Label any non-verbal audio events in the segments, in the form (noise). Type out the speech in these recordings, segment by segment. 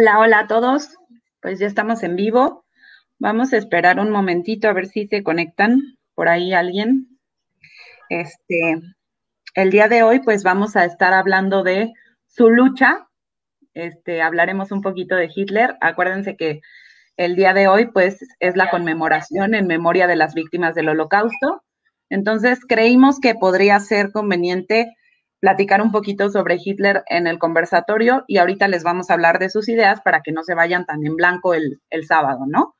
Hola, hola a todos. Pues ya estamos en vivo. Vamos a esperar un momentito a ver si se conectan por ahí alguien. Este, el día de hoy, pues vamos a estar hablando de su lucha. Este, hablaremos un poquito de Hitler. Acuérdense que el día de hoy, pues, es la conmemoración en memoria de las víctimas del Holocausto. Entonces, creímos que podría ser conveniente platicar un poquito sobre Hitler en el conversatorio y ahorita les vamos a hablar de sus ideas para que no se vayan tan en blanco el, sábado, ¿no?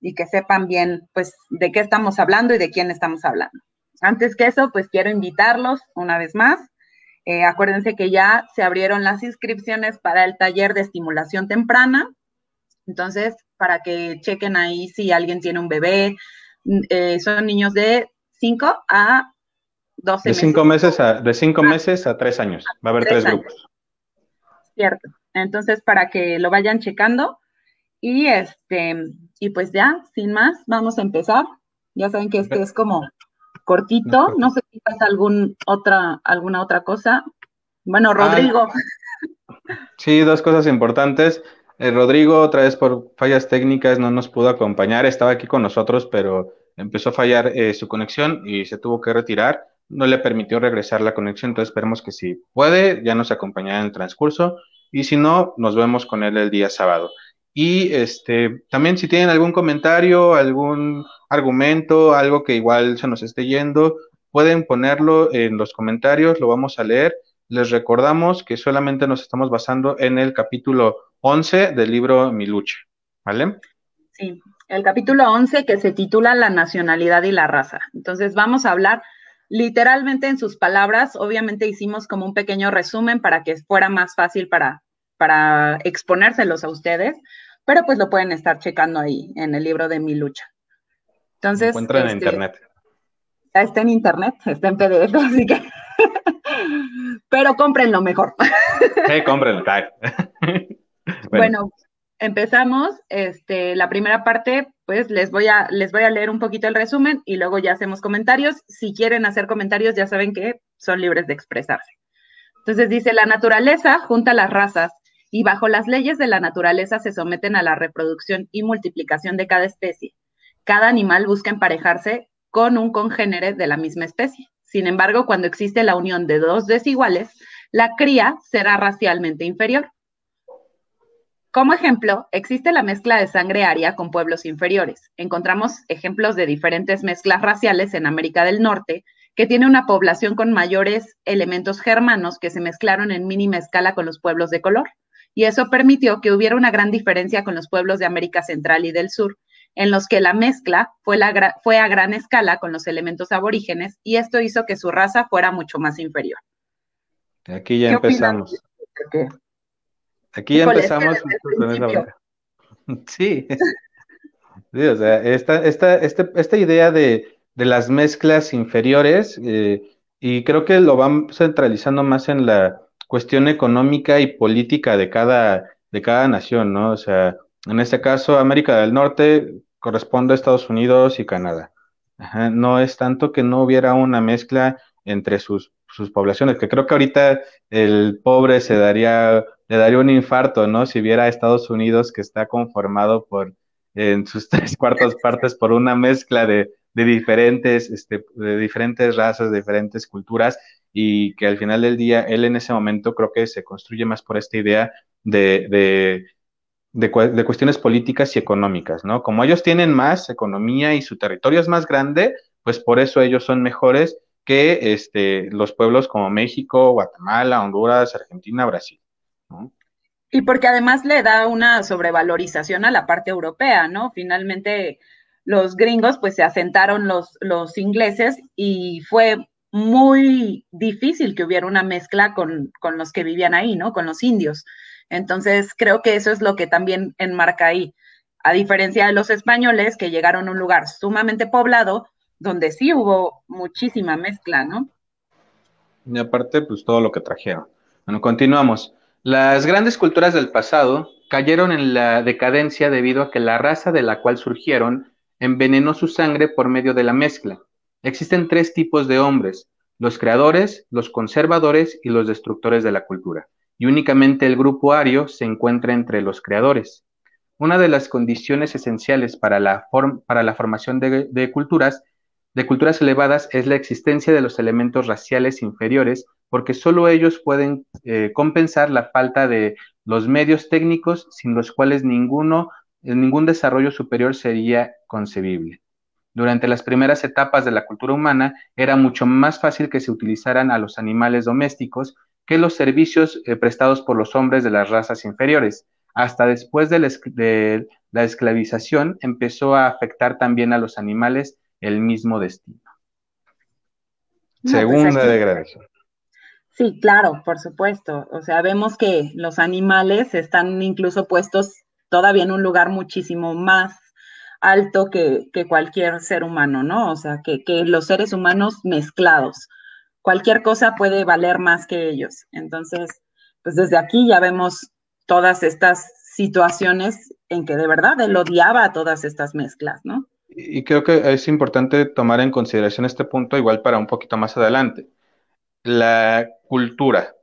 Y que sepan bien, pues, de qué estamos hablando y de quién estamos hablando. Antes que eso, pues quiero invitarlos una vez más. Eh, acuérdense que ya se abrieron las inscripciones para el taller de estimulación temprana. Entonces, para que chequen ahí si alguien tiene un bebé, eh, son niños de 5 a de cinco meses. a, de cinco ah. meses a tres años. Va a haber tres, grupos. Cierto. Entonces, para que lo vayan checando. Y este, y pues ya, sin más, vamos a empezar. Ya saben que este es como cortito. No sé si pasa algún otra, alguna otra cosa. Bueno, ah, Rodrigo. sí, dos cosas importantes. Eh, Rodrigo, otra vez por fallas técnicas, no nos pudo acompañar. Estaba aquí con nosotros, pero empezó a fallar eh, su conexión y se tuvo que retirar no le permitió regresar la conexión, entonces esperemos que si puede, ya nos acompañará en el transcurso y si no, nos vemos con él el día sábado. Y este, también si tienen algún comentario, algún argumento, algo que igual se nos esté yendo, pueden ponerlo en los comentarios, lo vamos a leer. Les recordamos que solamente nos estamos basando en el capítulo 11 del libro Mi lucha, ¿vale? Sí, el capítulo 11 que se titula La nacionalidad y la raza. Entonces vamos a hablar literalmente en sus palabras, obviamente hicimos como un pequeño resumen para que fuera más fácil para, para exponérselos a ustedes, pero pues lo pueden estar checando ahí en el libro de Mi Lucha. Entonces. Encuentran en este, internet. Está en internet, está en PDF, (laughs) así que. pero cómprenlo mejor. Sí, cómprenlo. (laughs) bueno, empezamos. Este, la primera parte, pues les voy, a, les voy a leer un poquito el resumen y luego ya hacemos comentarios. Si quieren hacer comentarios, ya saben que son libres de expresarse. Entonces dice, la naturaleza junta las razas y bajo las leyes de la naturaleza se someten a la reproducción y multiplicación de cada especie. Cada animal busca emparejarse con un congénere de la misma especie. Sin embargo, cuando existe la unión de dos desiguales, la cría será racialmente inferior. Como ejemplo, existe la mezcla de sangre aria con pueblos inferiores. Encontramos ejemplos de diferentes mezclas raciales en América del Norte, que tiene una población con mayores elementos germanos que se mezclaron en mínima escala con los pueblos de color. Y eso permitió que hubiera una gran diferencia con los pueblos de América Central y del Sur, en los que la mezcla fue, fue a gran escala con los elementos aborígenes y esto hizo que su raza fuera mucho más inferior. Aquí ya empezamos. Aquí empezamos (laughs) Sí. (laughs) sí, o sea, esta, esta, este, esta idea de, las mezclas inferiores, eh, y creo que lo van centralizando más en la cuestión económica y política de cada, de cada nación, ¿no? O sea, en este caso, América del Norte corresponde a Estados Unidos y Canadá. no es tanto que no hubiera una mezcla entre sus, sus poblaciones, que creo que ahorita el pobre se daría le daría un infarto, ¿no? Si viera a Estados Unidos que está conformado por, en sus (laughs) tres cuartas partes, por una mezcla de, diferentes, este, de diferentes razas, de diferentes culturas, y que al final del día, él en ese momento creo que se construye más por esta idea de, de, de, cuestiones políticas y económicas, ¿no? Como ellos tienen más economía y su territorio es más grande, pues por eso ellos son mejores que este, los pueblos como México, Guatemala, Honduras, Argentina, Brasil. Y porque además le da una sobrevalorización a la parte europea, ¿no? Finalmente los gringos pues se asentaron los, los ingleses y fue muy difícil que hubiera una mezcla con, con, los que vivían ahí, ¿no? Con los indios. Entonces, creo que eso es lo que también enmarca ahí. A diferencia de los españoles que llegaron a un lugar sumamente poblado, donde sí hubo muchísima mezcla, ¿no? Y aparte, pues todo lo que trajeron. Bueno, continuamos. Las grandes culturas del pasado cayeron en la decadencia debido a que la raza de la cual surgieron envenenó su sangre por medio de la mezcla. Existen tres tipos de hombres, los creadores, los conservadores y los destructores de la cultura. y únicamente el grupo ario se encuentra entre los creadores. Una de las condiciones esenciales para la, formación de, culturas, de culturas elevadas es la existencia de los elementos raciales inferiores, porque solo ellos pueden eh, compensar la falta de los medios técnicos sin los cuales ninguno, ningún desarrollo superior sería concebible. Durante las primeras etapas de la cultura humana era mucho más fácil que se utilizaran a los animales domésticos que los servicios eh, prestados por los hombres de las razas inferiores. Hasta después de la, esclavización empezó a afectar también a los animales el mismo destino. Pues Segunda degradación. Sí, claro, por supuesto. O sea, vemos que los animales están incluso puestos todavía en un lugar muchísimo más alto que, cualquier ser humano, ¿no? O sea, que, los seres humanos mezclados. Cualquier cosa puede valer más que ellos. Entonces, pues desde aquí ya vemos todas estas situaciones en que de verdad él odiaba a todas estas mezclas, ¿no? Y creo que es importante tomar en consideración este punto igual para un poquito más adelante. La cultura.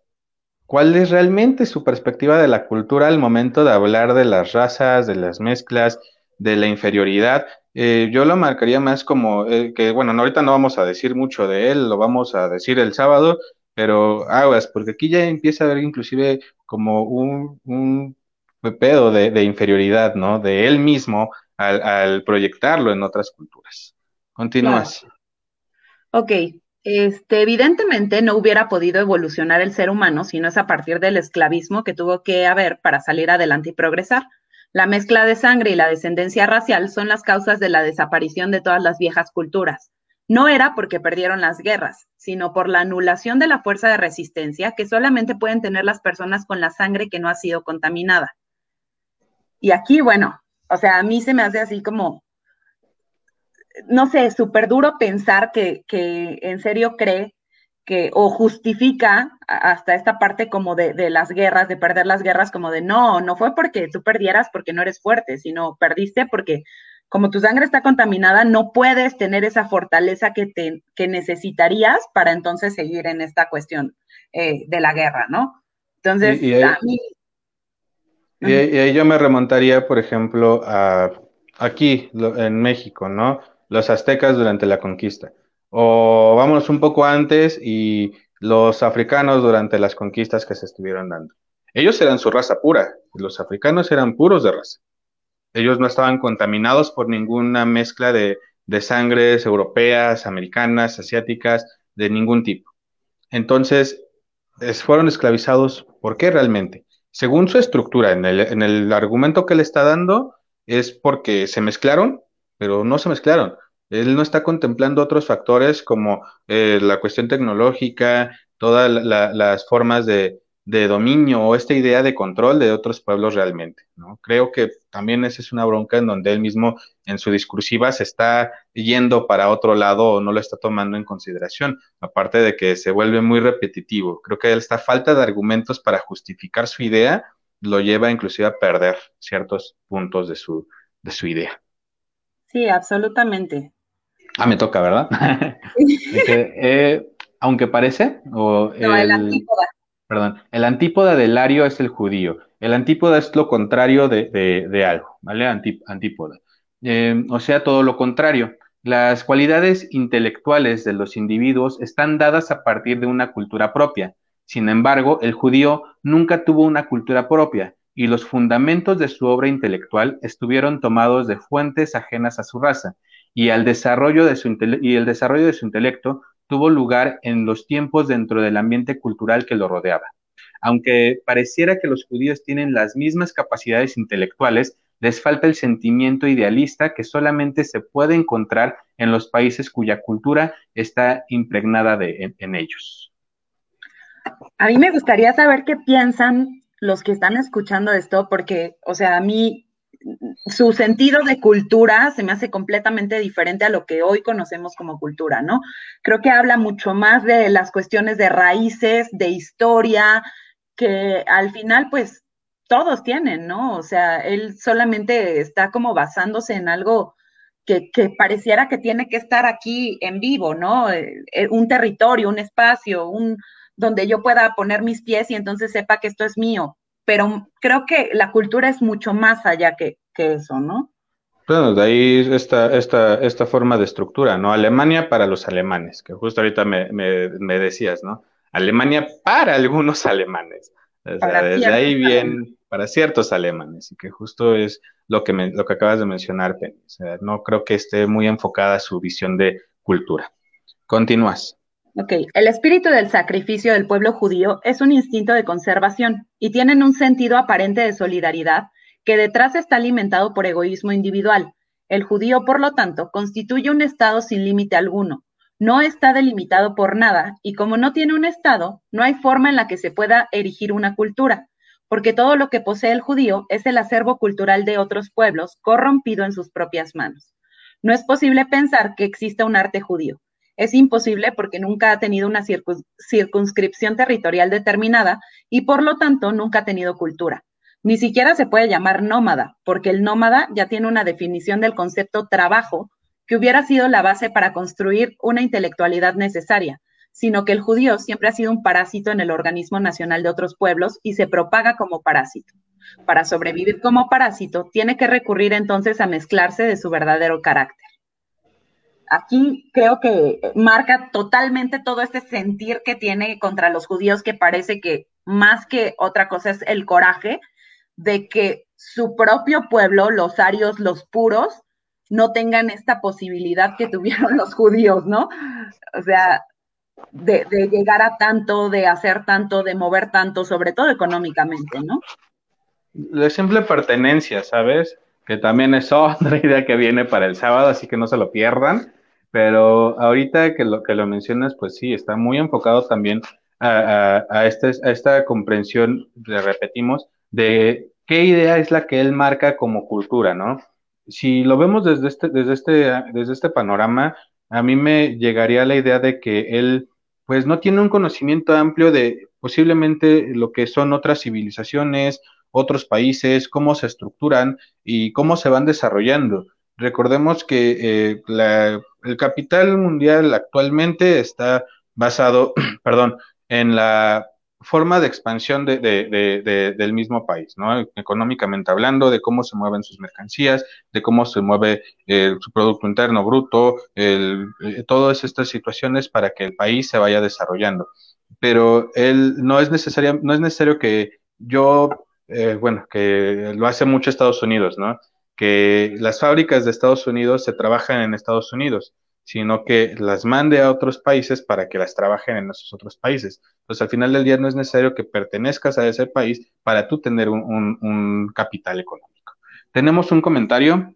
¿Cuál es realmente su perspectiva de la cultura al momento de hablar de las razas, de las mezclas, de la inferioridad. Eh, yo lo marcaría más como eh, que, bueno, ahorita no vamos a decir mucho de él, lo vamos a decir el sábado, pero aguas, porque aquí ya empieza a haber inclusive como un, un pedo de, inferioridad, ¿no? De él mismo al, proyectarlo en otras culturas. Continúas. Ok, este, evidentemente no hubiera podido evolucionar el ser humano si no es a partir del esclavismo que tuvo que haber para salir adelante y progresar. La mezcla de sangre y la descendencia racial son las causas de la desaparición de todas las viejas culturas. No era porque perdieron las guerras, sino por la anulación de la fuerza de resistencia que solamente pueden tener las personas con la sangre que no ha sido contaminada. Y aquí, bueno, o sea, a mí se me hace así como, no sé, súper duro pensar que, que en serio cree que o justifica hasta esta parte como de, las guerras, de perder las guerras, como de no, no fue porque tú perdieras porque no eres fuerte, sino perdiste porque como tu sangre está contaminada, no puedes tener esa fortaleza que, te, que necesitarías para entonces seguir en esta cuestión eh, de la guerra, ¿no? Entonces, y, ahí, y, yo me remontaría, por ejemplo, a aquí en México, ¿no? Los aztecas durante la conquista o vámonos un poco antes y los africanos durante las conquistas que se estuvieron dando. Ellos eran su raza pura, los africanos eran puros de raza. Ellos no estaban contaminados por ninguna mezcla de, sangres europeas, americanas, asiáticas, de ningún tipo. Entonces, fueron esclavizados. ¿Por qué realmente? Según su estructura, en el, en el argumento que le está dando, es porque se mezclaron, pero no se mezclaron. Él no está contemplando otros factores como eh, la cuestión tecnológica, todas las formas de, dominio o esta idea de control de otros pueblos realmente. ¿no? Creo que también esa es una bronca en donde él mismo en su discursiva se está yendo para otro lado o no lo está tomando en consideración, aparte de que se vuelve muy repetitivo. Creo que esta falta de argumentos para justificar su idea lo lleva inclusive a perder ciertos puntos de su, de su idea. Sí, absolutamente. Ah, me toca, ¿verdad? (laughs) (laughs) Eh, aunque parece, o el, antípoda. Perdón, el antípoda del Lario es el judío. El antípoda es lo contrario de, algo, ¿vale? antípoda. Eh, o sea, todo lo contrario. Las cualidades intelectuales de los individuos están dadas a partir de una cultura propia. Sin embargo, el judío nunca tuvo una cultura propia y los fundamentos de su obra intelectual estuvieron tomados de fuentes ajenas a su raza y, desarrollo de su y el desarrollo de su intelecto tuvo lugar en los tiempos dentro del ambiente cultural que lo rodeaba. Aunque pareciera que los judíos tienen las mismas capacidades intelectuales, les falta el sentimiento idealista que solamente se puede encontrar en los países cuya cultura está impregnada de, en ellos. A mí me gustaría saber qué piensan los que están escuchando esto, porque, o sea, a mí su sentido de cultura se me hace completamente diferente a lo que hoy conocemos como cultura, ¿no? Creo que habla mucho más de las cuestiones de raíces, de historia, que al final, pues, todos tienen, ¿no? O sea, él solamente está como basándose en algo que, pareciera que tiene que estar aquí en vivo, ¿no? Eh, eh, un territorio, un espacio, un, donde yo pueda poner mis pies y entonces sepa que esto es mío. Pero creo que la cultura es mucho más allá que, eso, ¿no? Bueno, de ahí esta, esta, esta forma de estructura, ¿no? Alemania para los alemanes, que justo ahorita me, me, decías, ¿no? Alemania para algunos alemanes. O sea, desde ahí bien para ciertos alemanes, y que justo es lo que, me, lo que acabas de mencionar, Penny. O sea, no creo que esté muy enfocada su visión de cultura. Continúas. Ok, el espíritu del sacrificio del pueblo judío es un instinto de conservación y tienen un sentido aparente de solidaridad que detrás está alimentado por egoísmo individual. El judío, por lo tanto, constituye un Estado sin límite alguno. No está delimitado por nada y como no tiene un Estado, no hay forma en la que se pueda erigir una cultura, porque todo lo que posee el judío es el acervo cultural de otros pueblos corrompido en sus propias manos. No es posible pensar que exista un arte judío es imposible porque nunca ha tenido una circunscripción territorial determinada y por lo tanto nunca ha tenido cultura. Ni siquiera se puede llamar nómada, porque el nómada ya tiene una definición del concepto trabajo que hubiera sido la base para construir una intelectualidad necesaria, sino que el judío siempre ha sido un parásito en el organismo nacional de otros pueblos y se propaga como parásito. Para sobrevivir como parásito, tiene que recurrir entonces a mezclarse de su verdadero carácter aquí creo que marca totalmente todo este sentir que tiene contra los judíos, que parece que más que otra cosa es el coraje de que su propio pueblo, los arios, los puros, no tengan esta posibilidad que tuvieron los judíos, ¿no? O sea, de, llegar a tanto, de hacer tanto, de mover tanto, sobre todo económicamente, ¿no? La simple pertenencia, ¿sabes? Que también es otra (laughs) idea que viene para el sábado, así que no se lo pierdan. Pero ahorita que lo, que lo mencionas, pues sí, está muy enfocado también a, a, este, a esta comprensión, le repetimos, de qué idea es la que él marca como cultura, ¿no? Si lo vemos desde este, desde este, desde este panorama, a mí me llegaría la idea de que él, pues no tiene un conocimiento amplio de posiblemente lo que son otras civilizaciones, otros países, cómo se estructuran y cómo se van desarrollando. Recordemos que eh, el capital mundial actualmente está basado, (clears throat) perdón, en la forma de expansión de, del mismo país, ¿no? Económicamente hablando, de cómo se mueven sus mercancías, de cómo se mueve eh, su Producto Interno Bruto, el, eh, todas estas situaciones para que el país se vaya desarrollando. Pero él no es necesario, no es necesario que yo, bueno, que lo hace mucho Estados Unidos, ¿no? que las fábricas de Estados Unidos se trabajan en Estados Unidos, sino que las mande a otros países para que las trabajen en esos otros países. Entonces, al final del día no es necesario que pertenezcas a ese país para tú tener un, capital económico. Tenemos un comentario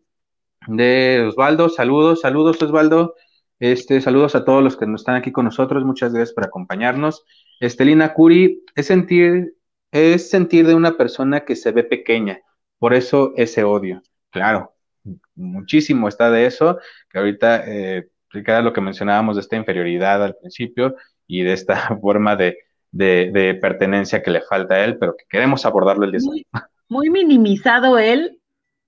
de Osvaldo. Saludos, saludos Osvaldo. Este, saludos a todos los que nos están aquí con nosotros. Muchas gracias por acompañarnos. Estelina Curi, es sentir, es sentir de una persona que se ve pequeña, por eso ese odio. Claro, muchísimo está de eso, que ahorita eh, era lo que mencionábamos de esta inferioridad al principio y de esta (laughs) forma de, pertenencia que le falta a él, pero que queremos abordarlo el día muy, (laughs) muy minimizado él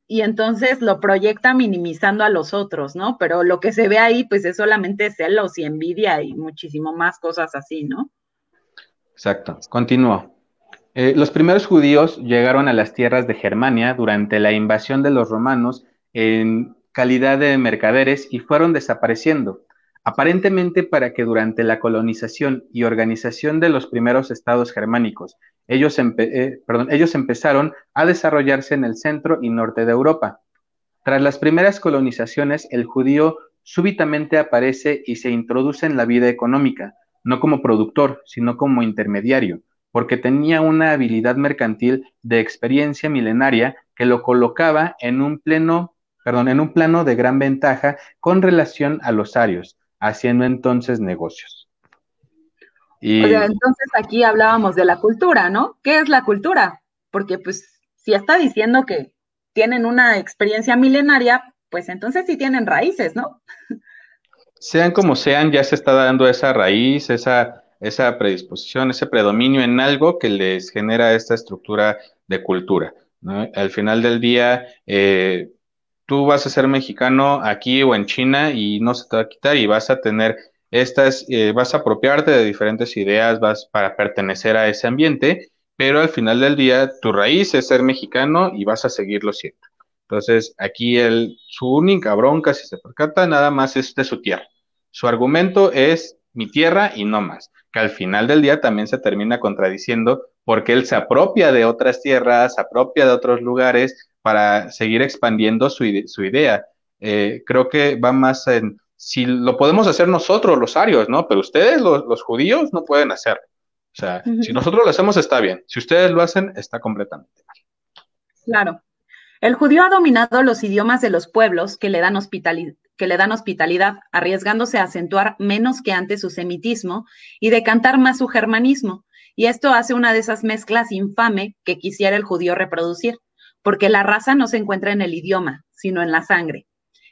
y entonces lo proyecta minimizando a los otros, ¿no? Pero lo que se ve ahí, pues es solamente celos y envidia y muchísimo más cosas así, ¿no? Exacto. Continúo. Eh, los primeros judíos llegaron a las tierras de Germania durante la invasión de los romanos en calidad de mercaderes y fueron desapareciendo, aparentemente para que durante la colonización y organización de los primeros estados germánicos, ellos, eh, ellos empezaron a desarrollarse en el centro y norte de Europa. Tras las primeras colonizaciones, el judío súbitamente aparece y se introduce en la vida económica, no como productor, sino como intermediario porque tenía una habilidad mercantil de experiencia milenaria que lo colocaba en un pleno, perdón, en un plano de gran ventaja con relación a los arios, haciendo entonces negocios. Y... O sea, entonces aquí hablábamos de la cultura, ¿no? ¿Qué es la cultura? Porque pues si está diciendo que tienen una experiencia milenaria, pues entonces sí tienen raíces, ¿no? Sean como sean, ya se está dando esa raíz, esa esa predisposición, ese predominio en algo que les genera esta estructura de cultura. Al final del día, eh, tú vas a ser mexicano aquí o en China y no se te va a quitar y vas a tener estas, eh, vas a apropiarte de diferentes ideas, vas para pertenecer a ese ambiente, pero al final del día tu raíz es ser mexicano y vas a seguirlo siendo. Entonces, aquí el, su única bronca, si se percata, nada más es de su tierra. Su argumento es mi tierra y no más, que al final del día también se termina contradiciendo porque él se apropia de otras tierras, se apropia de otros lugares para seguir expandiendo su, su idea. Eh, creo que va más en, si lo podemos hacer nosotros, los arios, ¿no? Pero ustedes, los, judíos, no pueden hacerlo. O sea, si nosotros lo hacemos está bien, si ustedes lo hacen está completamente mal. Claro. El judío ha dominado los idiomas de los pueblos que le dan hospitalidad que le dan hospitalidad, arriesgándose a acentuar menos que antes su semitismo y decantar más su germanismo. Y esto hace una de esas mezclas infame que quisiera el judío reproducir, porque la raza no se encuentra en el idioma, sino en la sangre.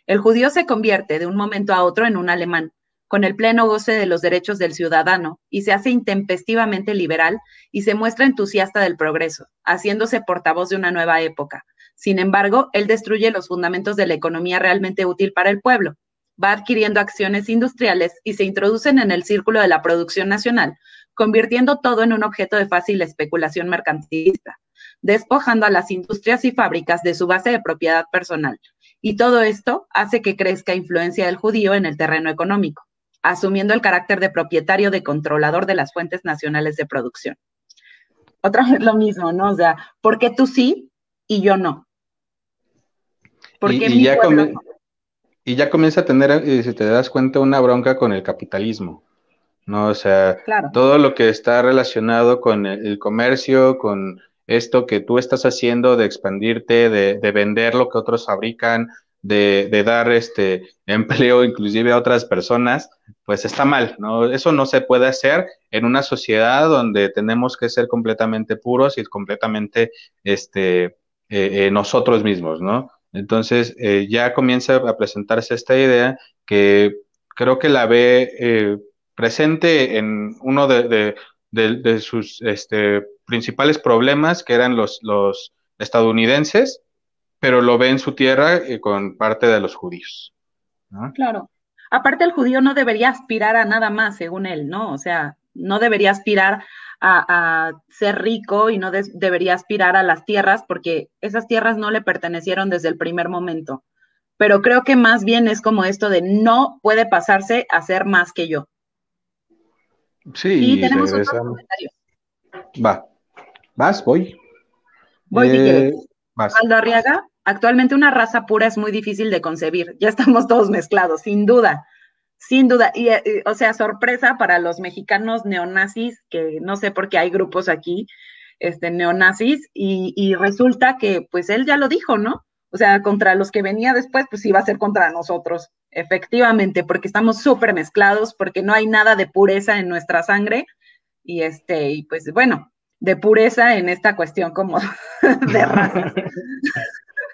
El judío se convierte de un momento a otro en un alemán, con el pleno goce de los derechos del ciudadano, y se hace intempestivamente liberal y se muestra entusiasta del progreso, haciéndose portavoz de una nueva época, sin embargo, él destruye los fundamentos de la economía realmente útil para el pueblo. Va adquiriendo acciones industriales y se introducen en el círculo de la producción nacional, convirtiendo todo en un objeto de fácil especulación mercantilista, despojando a las industrias y fábricas de su base de propiedad personal. Y todo esto hace que crezca influencia del judío en el terreno económico, asumiendo el carácter de propietario de controlador de las fuentes nacionales de producción. Otra vez lo mismo, ¿no? O sea, ¿por qué tú sí y yo no? Y, ya y, ya comienza a tener, eh, si te das cuenta, una bronca con el capitalismo, ¿no? O sea, todo lo que está relacionado con el, comercio, con esto que tú estás haciendo de expandirte, de, vender lo que otros fabrican, de, dar este (laughs) empleo inclusive a otras personas, pues está mal, ¿no? Eso no se puede hacer en una sociedad donde tenemos que ser completamente puros y completamente este, eh, eh, nosotros mismos, ¿no? Entonces eh, ya comienza a presentarse esta idea que creo que la ve eh, presente en uno de, sus este, principales problemas, que eran los, los, estadounidenses, pero lo ve en su tierra eh, con parte de los judíos. Claro. Aparte, el judío no debería aspirar a nada más, según él, ¿no? O sea, no debería aspirar a, ser rico y no debería aspirar a las tierras porque esas tierras no le pertenecieron desde el primer momento. Pero creo que más bien es como esto de no puede pasarse a ser más que yo. Sí, y tenemos. Va. ¿Vas? Voy. Voy, eh, Aldo Arriaga, actualmente una raza pura es muy difícil de concebir. Ya estamos todos mezclados, sin duda. Sin duda, y, eh, o sea, sorpresa para los mexicanos neonazis, que no sé por qué hay grupos aquí, este, neonazis, y, resulta que, pues él ya lo dijo, ¿no? O sea, contra los que venía después, pues iba a ser contra nosotros, efectivamente, porque estamos súper mezclados, porque no hay nada de pureza en nuestra sangre, y este, y pues bueno, de pureza en esta cuestión como (laughs) de raza. (laughs)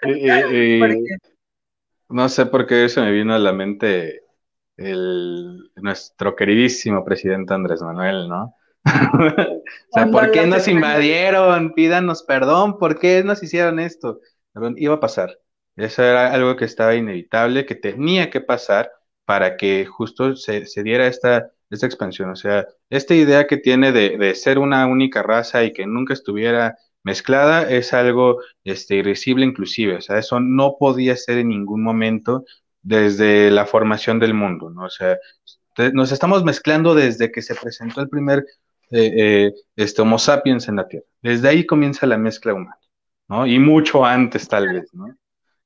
(laughs) no sé por qué eso me vino a la mente el, nuestro queridísimo presidente Andrés Manuel, ¿no? (laughs) o sea, ¿por qué nos invadieron? Pídanos perdón, ¿por qué nos hicieron esto? Iba a pasar. Eso era algo que estaba inevitable, que tenía que pasar para que justo se, diera esta, esta expansión. O sea, esta idea que tiene de, de, ser una única raza y que nunca estuviera mezclada es algo este, irrisible inclusive. O sea, eso no podía ser en ningún momento desde la formación del mundo, ¿no? O sea, nos estamos mezclando desde que se presentó el primer eh, eh, este Homo sapiens en la Tierra. Desde ahí comienza la mezcla humana, ¿no? Y mucho antes, tal vez, ¿no?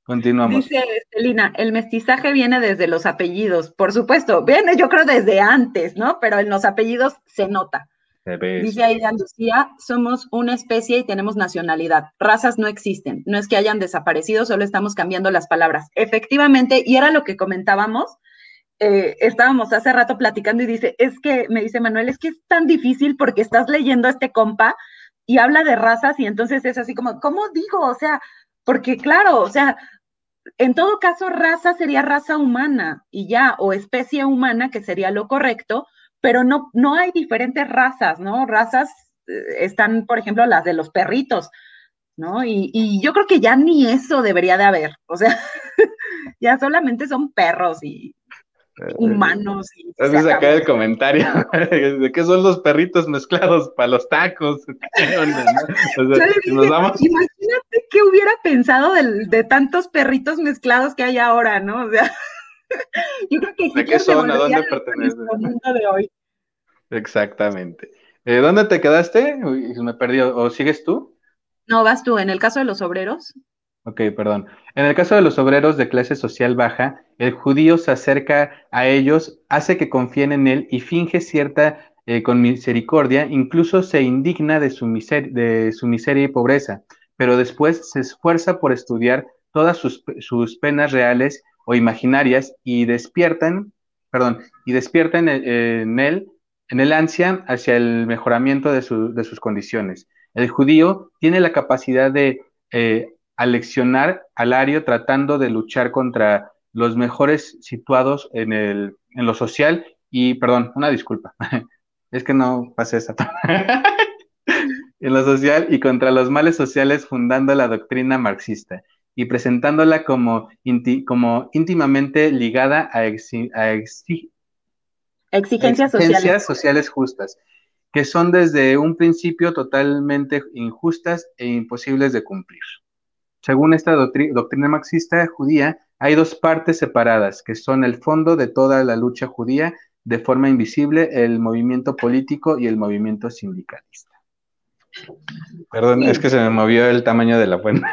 Continuamos. Dice Estelina, el mestizaje viene desde los apellidos, por supuesto, viene yo creo desde antes, ¿no? Pero en los apellidos se nota. Dice ahí Lucía, somos una especie y tenemos nacionalidad. Razas no existen. No es que hayan desaparecido, solo estamos cambiando las palabras. Efectivamente, y era lo que comentábamos, eh, estábamos hace rato platicando y dice, es que, me dice Manuel, es que es tan difícil porque estás leyendo a este compa y habla de razas y entonces es así como, ¿cómo digo? O sea, porque claro, o sea, en todo caso, raza sería raza humana y ya, o especie humana, que sería lo correcto, pero no, no hay diferentes razas, ¿no? Razas eh, están, por ejemplo, las de los perritos, ¿no? Y, yo creo que ya ni eso debería de haber, o sea, (laughs) ya solamente son perros y humanos. Entonces acá el comentario (laughs) de qué son los perritos mezclados para los tacos. (laughs) Imagínate qué hubiera pensado de, tantos perritos mezclados que hay ahora, ¿no? O sea, yo creo que ¿De qué son? ¿A dónde pertenecen? de hoy. Exactamente. Eh, ¿Dónde te quedaste? me perdió. ¿O sigues tú? No, vas tú. En el caso de los obreros. Ok, perdón. En el caso de los obreros de clase social baja, el judío se acerca a ellos, hace que confíen en él y finge cierta eh, con misericordia, incluso se indigna de su, de su miseria y pobreza, pero después se esfuerza por estudiar todas sus, penas reales o imaginarias y despiertan, perdón, y despiertan en, él, en el ansia hacia el mejoramiento de, sus condiciones. El judío tiene la capacidad de eh, aleccionar al ario tratando de luchar contra los mejores situados en, el, en lo social y, perdón, una disculpa, (laughs) es que no pasé esa. (laughs) en lo social y contra los males sociales fundando la doctrina marxista y presentándola como, como íntimamente ligada a, exigencias, sociales. sociales justas, que son desde un principio totalmente injustas e imposibles de cumplir. Según esta doctrina marxista judía, hay dos partes separadas, que son el fondo de toda la lucha judía, de forma invisible, el movimiento político y el movimiento sindicalista. Perdón, es que se me movió el tamaño de la fuente.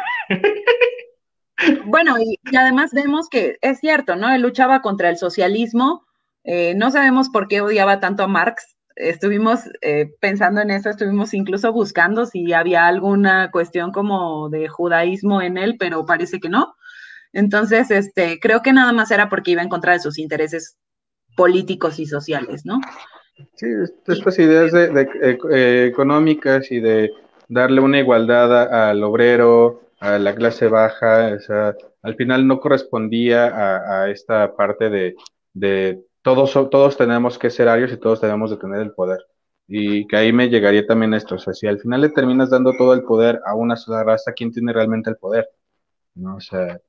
Bueno, y, además vemos que es cierto, ¿no? Él luchaba contra el socialismo. Eh, no sabemos por qué odiaba tanto a Marx, estuvimos eh, pensando en eso, estuvimos incluso buscando si había alguna cuestión como de judaísmo en él, pero parece que no. Entonces, este, creo que nada más era porque iba en contra de sus intereses políticos y sociales, ¿no? Sí, estas ideas de, eh, económicas y de darle una igualdad al obrero, a la clase baja, o sea, al final no correspondía a, esta parte de, de todos, todos tenemos que ser arios y todos tenemos de tener el poder. Y que ahí me llegaría también esto, o sea, si al final le terminas dando todo el poder a una sola raza, ¿quién tiene realmente el poder? ¿No? O sea,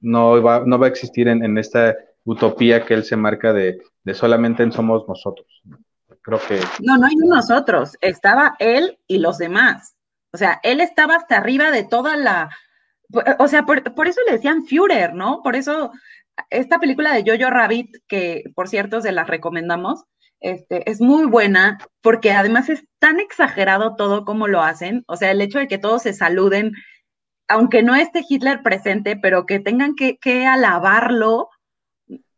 no va, no va a existir en, esta utopía que él se marca de, solamente en somos nosotros. Creo que... No, no hay nosotros, estaba él y los demás. O sea, él estaba hasta arriba de toda la... O sea, por, por eso le decían Führer, ¿no? Por eso esta película de Jojo Rabbit, que por cierto se la recomendamos, este, es muy buena porque además es tan exagerado todo como lo hacen, o sea, el hecho de que todos se saluden, aunque no esté Hitler presente, pero que tengan que, alabarlo,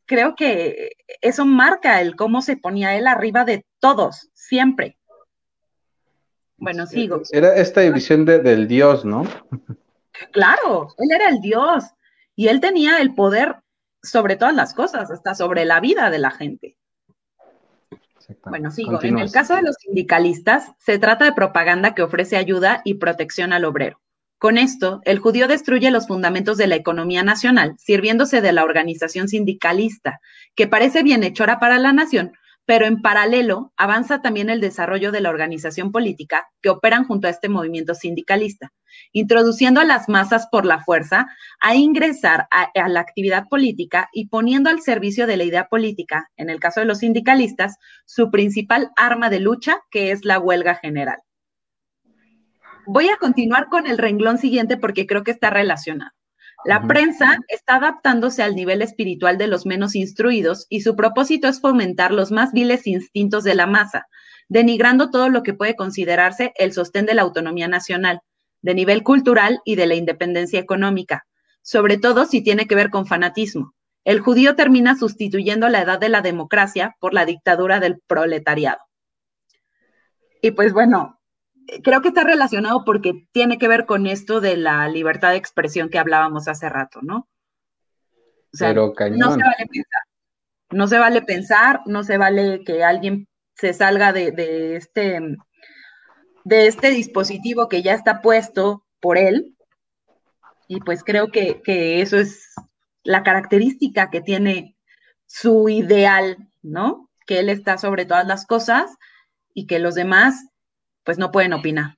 creo que eso marca el cómo se ponía él arriba de todos, siempre. Bueno, sigo. Era esta división del Dios, ¿no? Claro, él era el Dios y él tenía el poder sobre todas las cosas, hasta sobre la vida de la gente. Bueno, sigo. En el caso de los sindicalistas, se trata de propaganda que ofrece ayuda y protección al obrero. Con esto, el judío destruye los fundamentos de la economía nacional, sirviéndose de la organización sindicalista, que parece bienhechora para la nación, pero en paralelo avanza también el desarrollo de la organización política que operan junto a este movimiento sindicalista, introduciendo a las masas por la fuerza a ingresar a, la actividad política y poniendo al servicio de la idea política, en el caso de los sindicalistas, su principal arma de lucha, que es la huelga general. Voy a continuar con el renglón siguiente porque creo que está relacionado. La prensa está adaptándose al nivel espiritual de los menos instruidos y su propósito es fomentar los más viles instintos de la masa, denigrando todo lo que puede considerarse el sostén de la autonomía nacional, de nivel cultural y de la independencia económica, sobre todo si tiene que ver con fanatismo. El judío termina sustituyendo la edad de la democracia por la dictadura del proletariado. Y pues bueno, creo que está relacionado porque tiene que ver con esto de la libertad de expresión que hablábamos hace rato, ¿no? O sea, no se vale pensar. No se vale pensar, no se vale que alguien se salga de, este, de este dispositivo que ya está puesto por él. Y pues creo que, que eso es la característica que tiene su ideal, ¿no? Que él está sobre todas las cosas y que los demás pues no pueden opinar.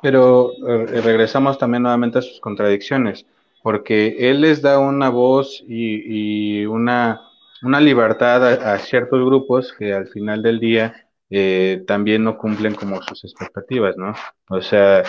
Pero eh, regresamos también nuevamente a sus contradicciones, porque él les da una voz y, una una libertad a, ciertos grupos que al final del día eh, también no cumplen como sus expectativas, ¿no? O sea,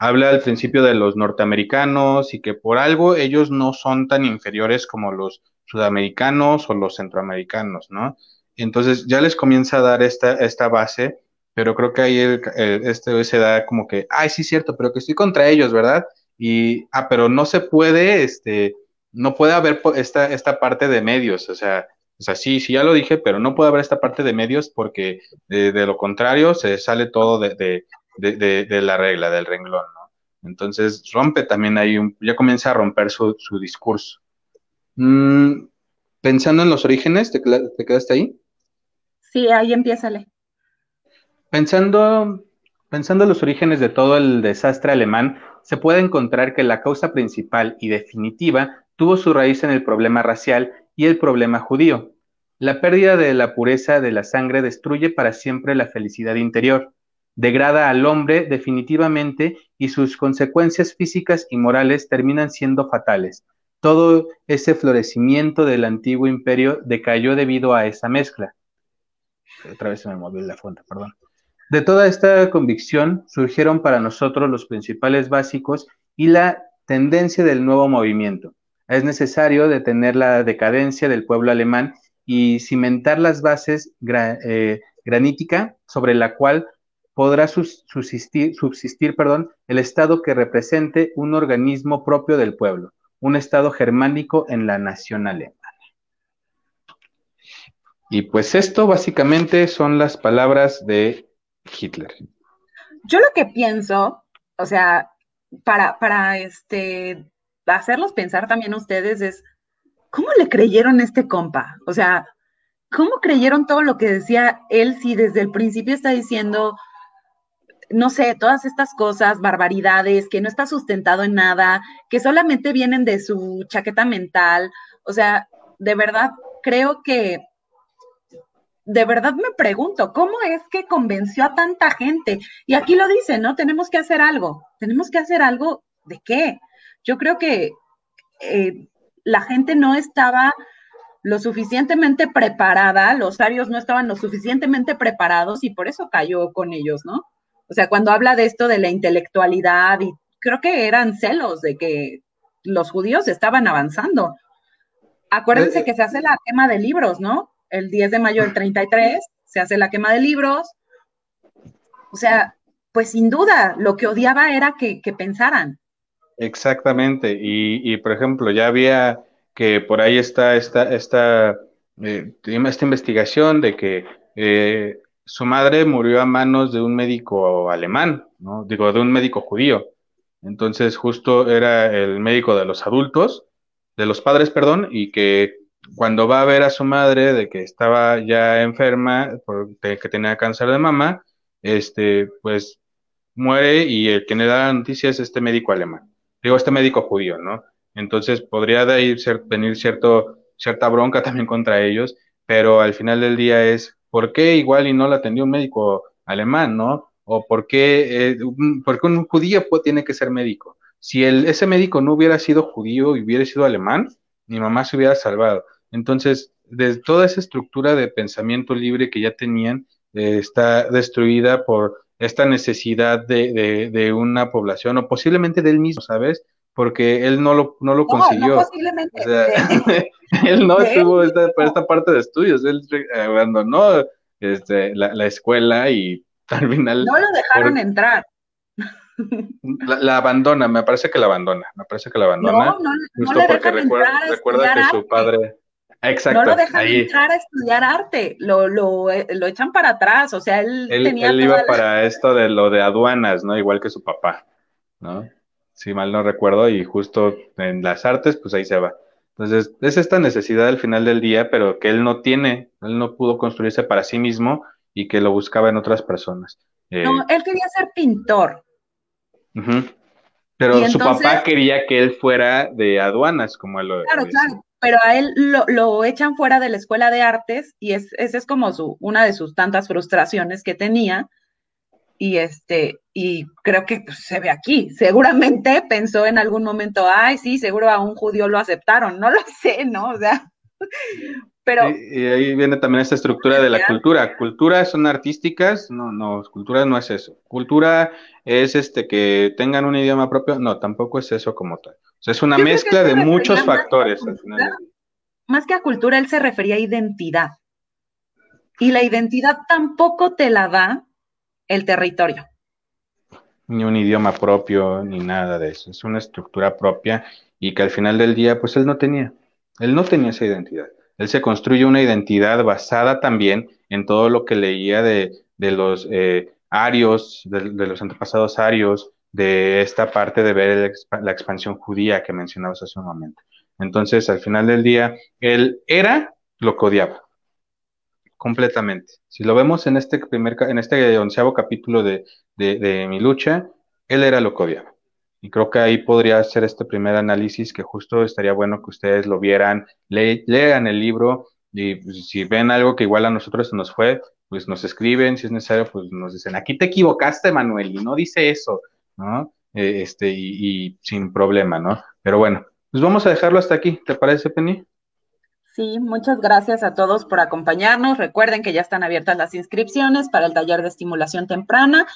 habla al principio de los norteamericanos y que por algo ellos no son tan inferiores como los sudamericanos o los centroamericanos, ¿no? Entonces ya les comienza a dar esta, esta base, pero creo que ahí este se da como que, ay, sí, cierto, pero que estoy contra ellos, ¿verdad? Y, ah, pero no se puede, este, no puede haber esta, esta parte de medios, o sea, o sea, sí, sí, ya lo dije, pero no puede haber esta parte de medios porque de, lo contrario se sale todo de, de, de, la regla, del renglón, ¿no? Entonces rompe también ahí, un, ya comienza a romper su, su discurso. Mm, pensando en los orígenes, ¿te, ¿te, quedaste ahí? Sí, ahí empiézale. Pensando, pensando en los orígenes de todo el desastre alemán, se puede encontrar que la causa principal y definitiva tuvo su raíz en el problema racial y el problema judío. La pérdida de la pureza de la sangre destruye para siempre la felicidad interior, degrada al hombre definitivamente y sus consecuencias físicas y morales terminan siendo fatales. Todo ese florecimiento del antiguo imperio decayó debido a esa mezcla. Otra vez se me movió la fuente, perdón. De toda esta convicción surgieron para nosotros los principales básicos y la tendencia del nuevo movimiento. Es necesario detener la decadencia del pueblo alemán y cimentar las bases eh, granítica sobre la cual podrá subsistir, subsistir perdón, el Estado que represente un organismo propio del pueblo, un Estado germánico en la nación alemana. Y pues esto básicamente son las palabras de Hitler. Yo lo que pienso, o sea, para, para este, hacerlos pensar también ustedes es, ¿cómo le creyeron a este compa? O sea, ¿cómo creyeron todo lo que decía él si desde el principio está diciendo, no sé, todas estas cosas, barbaridades, que no está sustentado en nada, que solamente vienen de su chaqueta mental? O sea, de verdad, creo que de verdad me pregunto, ¿cómo es que convenció a tanta gente? Y aquí lo dice, ¿no? Tenemos que hacer algo. ¿Tenemos que hacer algo de qué? Yo creo que eh, la gente no estaba lo suficientemente preparada, los arios no estaban lo suficientemente preparados y por eso cayó con ellos, ¿no? O sea, cuando habla de esto de la intelectualidad y creo que eran celos de que los judíos estaban avanzando. Acuérdense eh, que se hace la quema de libros, ¿no? El 10 de mayo del 33, se hace la quema de libros. O sea, pues sin duda, lo que odiaba era que, pensaran. Exactamente, y, por ejemplo, ya había que por ahí está esta, esta, eh, esta investigación de que eh, su madre murió a manos de un médico alemán, ¿no? Digo, de un médico judío. Entonces, justo era el médico de los adultos, de los padres, perdón, y que cuando va a ver a su madre de que estaba ya enferma, porque que tenía cáncer de mama, este, pues muere y el que le da la noticia es este médico alemán, digo, este médico judío, ¿no? Entonces podría venir cierto, cierta bronca (laughs) también contra ellos, pero al final del día es, ¿por qué igual y no la atendió un médico alemán, ¿no? O por qué, eh, un, un judío tiene que ser médico. Si el, ese médico no hubiera sido judío y hubiera sido alemán, mi mamá se hubiera salvado. Entonces, de toda esa estructura de pensamiento libre que ya tenían, eh, está destruida por esta necesidad de, de, una población, o posiblemente de él mismo, ¿sabes? Porque él no lo, no lo consiguió. No, posiblemente. (laughs) él no estuvo esta, por esta parte de estudios, él abandonó este, la, escuela y (laughs) al final... No lo dejaron entrar. La, abandona, me parece que la abandona, me parece que la abandona. No, no, no le porque recuerda, recuerda que su padre, Exacto. No lo dejan entrar a estudiar arte, lo, lo, eh, lo, echan para atrás, o sea, él, tenía él iba para esto de lo de aduanas, ¿no? Igual que su papá, ¿no? Si mal no recuerdo, y justo en las artes, pues ahí se va. Entonces, es esta necesidad al final del día, pero que él no tiene, él no pudo construirse para sí mismo y que lo buscaba en otras personas. no, eh, él quería ser pintor. Pero su papá quería que él fuera de aduanas, como él lo Claro, claro pero a él lo, echan fuera de la escuela de artes y es, esa es como su, una de sus tantas frustraciones que tenía. Y este, y creo que pues, se ve aquí. Seguramente pensó en algún momento, ay, sí, seguro a un judío lo aceptaron. No lo (laughs) sé, ¿no? O sea, Pero, y, ahí viene también esta estructura de la cultura. Culturas son artísticas, no, no, cultura no es eso. Cultura es este que tengan un idioma propio, no, tampoco es eso como tal. O sea, es una mezcla de muchos factores al final. Más que a cultura, él se refería a identidad. Y la identidad tampoco te la da el territorio. Ni un idioma propio, ni nada de eso. Es una estructura propia y que al final del día, pues él no tenía. Él no tenía esa identidad. Él se construye una identidad basada también en todo lo que leía de, los eh, arios, de, los antepasados arios, de esta parte de ver la expansión judía que mencionabas hace un momento. Entonces, al final del día, él era lo que odiaba, completamente. Si lo vemos en este primer, en este onceavo capítulo de, de mi lucha, él era lo que odiaba. Y creo que ahí podría ser este primer análisis que justo estaría bueno que ustedes lo vieran, lean el libro y pues, si ven algo que igual a nosotros se nos fue, pues nos escriben, si es necesario, pues nos dicen, aquí te equivocaste, Manuel, y no dice eso, ¿no? Eh, este, y, y, sin problema, ¿no? Pero bueno, pues vamos a dejarlo hasta aquí, ¿te parece, Penny? Sí, muchas gracias a todos por acompañarnos. Recuerden que ya están abiertas las inscripciones para el taller de estimulación temprana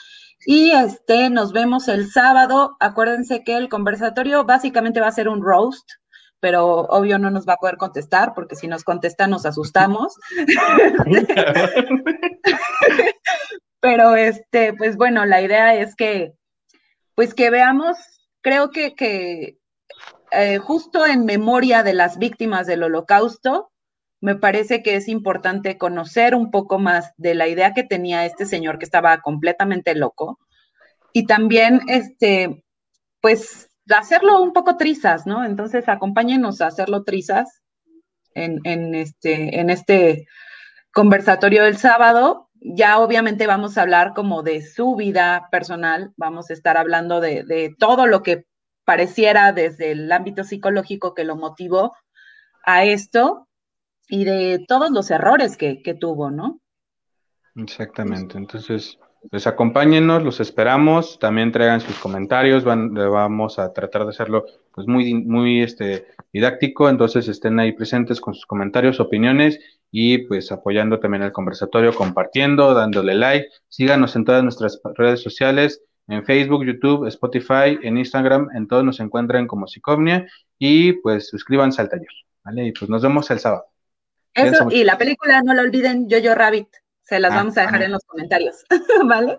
y este, nos vemos el sábado. Acuérdense que el conversatorio básicamente va a ser un roast, pero obvio no nos va a poder contestar, porque si nos contesta nos asustamos. (laughs) pero este, pues bueno, la idea es que, pues que veamos, creo que, que eh, justo en memoria de las víctimas del holocausto, me parece que es importante conocer un poco más de la idea que tenía este señor que estaba completamente loco y también, este, pues, hacerlo un poco trizas, ¿no? Entonces, acompáñenos a hacerlo trizas este, en este conversatorio del sábado. Ya obviamente vamos a hablar como de su vida personal, vamos a estar hablando de, de todo lo que pareciera desde el ámbito psicológico que lo motivó a esto y de todos los errores que, tuvo, ¿no? Exactamente. Entonces, pues acompáñenos, los esperamos, también traigan sus comentarios, van, vamos a tratar de hacerlo pues muy, muy este, didáctico, entonces estén ahí presentes con sus comentarios, opiniones y pues apoyando también el conversatorio, compartiendo, dándole like, síganos en todas nuestras redes sociales, en Facebook, YouTube, Spotify, en Instagram, en todos nos encuentran como Psicomnia y pues suscríbanse al taller, ¿vale? Y pues nos vemos el sábado. Eso, y la película, no lo olviden, Jojo Rabbit. Se las ah, vamos a dejar en los comentarios, (laughs) ¿vale?